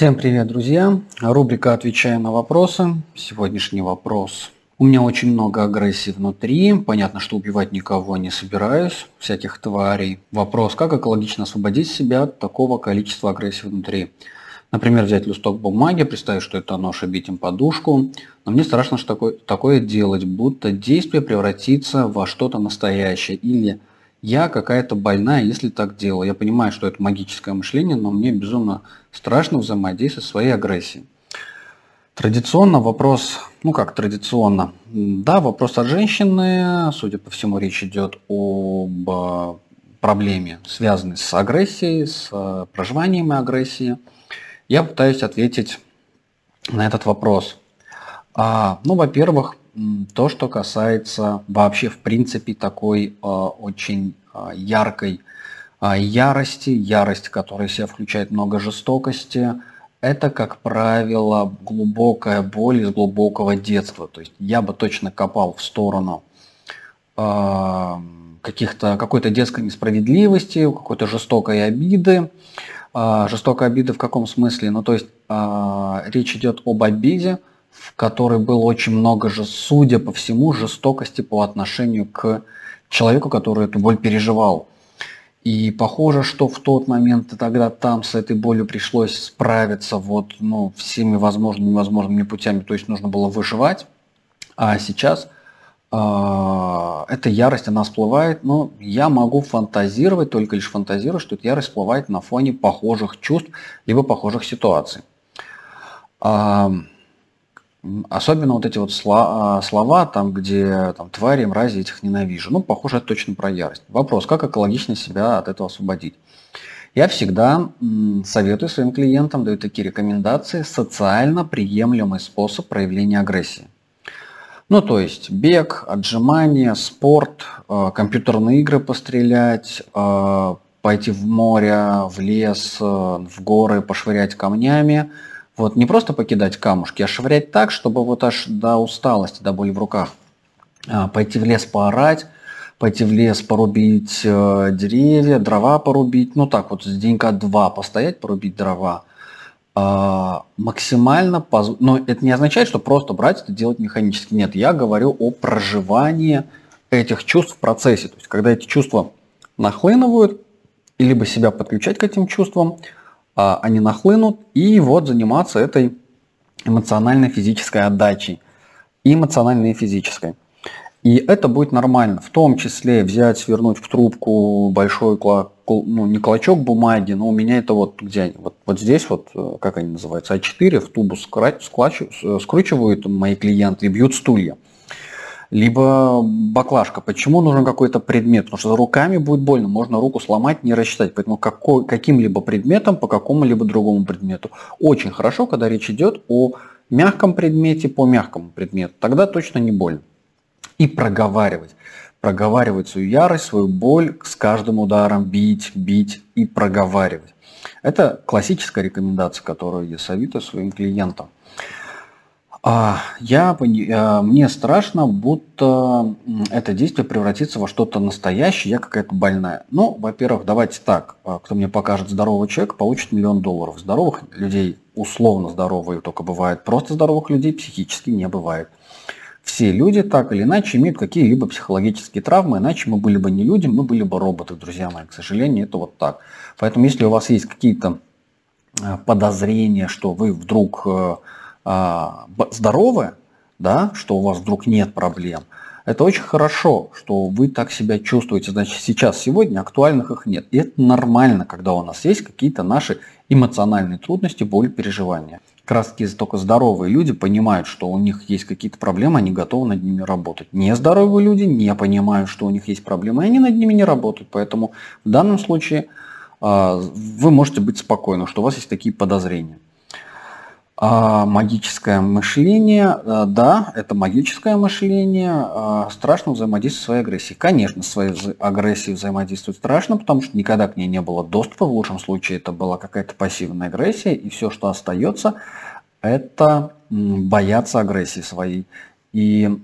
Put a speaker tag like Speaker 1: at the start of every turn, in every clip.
Speaker 1: Всем привет, друзья! Рубрика «Отвечаю на вопросы». Сегодняшний вопрос. У меня очень много агрессии внутри. Понятно, что убивать никого не собираюсь, всяких тварей. Вопрос, как экологично освободить себя от такого количества агрессии внутри? Например, взять листок бумаги, представить, что это нож и бить им подушку. Но мне страшно что такое делать, будто действие превратится во что-то настоящее или я какая-то больная, если так делаю. Я понимаю, что это магическое мышление, но мне безумно страшно взаимодействовать со своей агрессией. Традиционно вопрос, ну как традиционно, да, вопрос от женщины, судя по всему, речь идет об э, проблеме, связанной с агрессией, с э, проживанием агрессии. Я пытаюсь ответить на этот вопрос. А, ну, во-первых, то, что касается вообще в принципе такой э, очень э, яркой э, ярости, ярость, которая себя включает много жестокости, это, как правило, глубокая боль из глубокого детства. То есть я бы точно копал в сторону каких-то, какой-то детской несправедливости, какой-то жестокой обиды. Жестокой обиды в каком смысле? Ну, то есть речь идет об обиде, в которой было очень много же, судя по всему, жестокости по отношению к человеку, который эту боль переживал. И похоже, что в тот момент тогда там с этой болью пришлось справиться вот, ну, всеми возможными и невозможными путями, то есть нужно было выживать. А сейчас э, эта ярость, она всплывает, но я могу фантазировать, только лишь фантазировать, что эта ярость всплывает на фоне похожих чувств, либо похожих ситуаций. Э, Особенно вот эти вот а, слова, там, где там, твари, мрази, этих ненавижу. Ну, похоже, это точно про ярость. Вопрос, как экологично себя от этого освободить? Я всегда советую своим клиентам, даю такие рекомендации, социально приемлемый способ проявления агрессии. Ну, то есть бег, отжимания, спорт, э, компьютерные игры пострелять, э, пойти в море, в лес, э, в горы, пошвырять камнями – вот не просто покидать камушки, а швырять так, чтобы вот аж до усталости, до боли в руках. А, пойти в лес поорать, пойти в лес порубить э, деревья, дрова порубить, ну так вот с денька два постоять, порубить дрова. А, максимально, поз... но это не означает, что просто брать это делать механически. Нет, я говорю о проживании этих чувств в процессе. То есть, когда эти чувства нахлынывают, и либо себя подключать к этим чувствам, они нахлынут, и вот заниматься этой эмоциональной физической отдачей. И эмоциональной и физической. И это будет нормально. В том числе взять, свернуть в трубку большой, ну не клочок бумаги, но у меня это вот где вот, вот здесь вот, э, как они называются, А4, в тубу скручивают мои клиенты и бьют стулья либо баклажка. Почему нужен какой-то предмет? Потому что руками будет больно, можно руку сломать, не рассчитать. Поэтому какой, каким-либо предметом по какому-либо другому предмету. Очень хорошо, когда речь идет о мягком предмете по мягкому предмету. Тогда точно не больно. И проговаривать. Проговаривать свою ярость, свою боль с каждым ударом, бить, бить и проговаривать. Это классическая рекомендация, которую я советую своим клиентам. А, я, а, мне страшно, будто это действие превратится во что-то настоящее, я какая-то больная. Ну, во-первых, давайте так, а, кто мне покажет здорового человека, получит миллион долларов. Здоровых людей, условно здоровые только бывает, просто здоровых людей психически не бывает. Все люди так или иначе имеют какие-либо психологические травмы, иначе мы были бы не люди, мы были бы роботы, друзья мои. К сожалению, это вот так. Поэтому если у вас есть какие-то подозрения, что вы вдруг здоровы, да, что у вас вдруг нет проблем, это очень хорошо, что вы так себя чувствуете. Значит, сейчас, сегодня актуальных их нет. И это нормально, когда у нас есть какие-то наши эмоциональные трудности, боль, переживания. Как раз таки только здоровые люди понимают, что у них есть какие-то проблемы, они готовы над ними работать. Нездоровые люди не понимают, что у них есть проблемы, и они над ними не работают. Поэтому в данном случае э, вы можете быть спокойны, что у вас есть такие подозрения. А, магическое мышление, а, да, это магическое мышление, а, страшно взаимодействовать своей агрессией. Конечно, своей агрессией взаимодействовать страшно, потому что никогда к ней не было доступа, в лучшем случае это была какая-то пассивная агрессия, и все, что остается, это бояться агрессии своей. И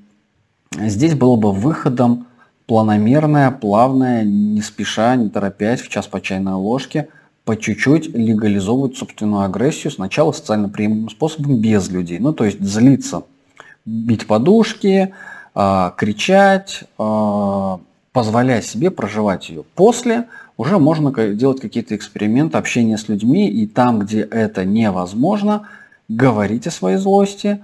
Speaker 1: здесь было бы выходом планомерное, плавное, не спеша, не торопясь, в час по чайной ложке, по чуть-чуть легализовывать собственную агрессию сначала социально приемлемым способом без людей. Ну, то есть злиться, бить подушки, э, кричать, э, позволяя себе проживать ее. После уже можно делать какие-то эксперименты, общения с людьми, и там, где это невозможно, говорить о своей злости,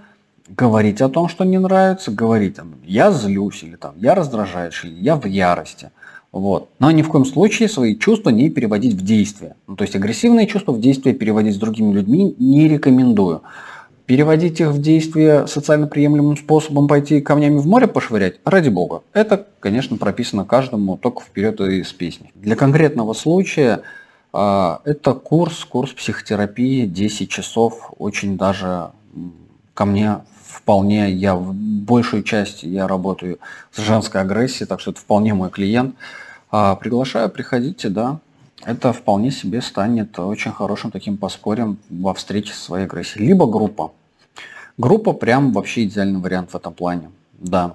Speaker 1: говорить о том, что не нравится, говорить там, я злюсь, или там, я раздражаюсь, или я в ярости. Вот. Но ни в коем случае свои чувства не переводить в действие. Ну, то есть агрессивные чувства в действие переводить с другими людьми не рекомендую. Переводить их в действие социально приемлемым способом пойти камнями в море пошвырять, ради бога. Это, конечно, прописано каждому только вперед из песни. Для конкретного случая э, это курс, курс психотерапии, 10 часов, очень даже ко мне вполне, я большую часть я работаю с женской агрессией, так что это вполне мой клиент. А, приглашаю, приходите, да. Это вполне себе станет очень хорошим таким поспорьем во встрече со своей агрессией. Либо группа. Группа прям вообще идеальный вариант в этом плане. Да,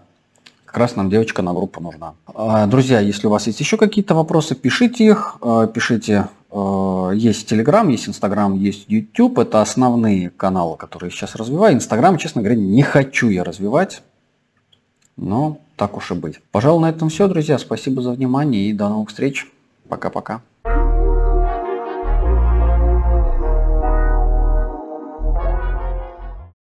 Speaker 1: как раз нам девочка на группу нужна. А, друзья, если у вас есть еще какие-то вопросы, пишите их, а, пишите есть Telegram, есть Instagram, есть YouTube. Это основные каналы, которые я сейчас развиваю. Инстаграм, честно говоря, не хочу я развивать. Но так уж и быть. Пожалуй, на этом все, друзья. Спасибо за внимание и до новых встреч. Пока-пока.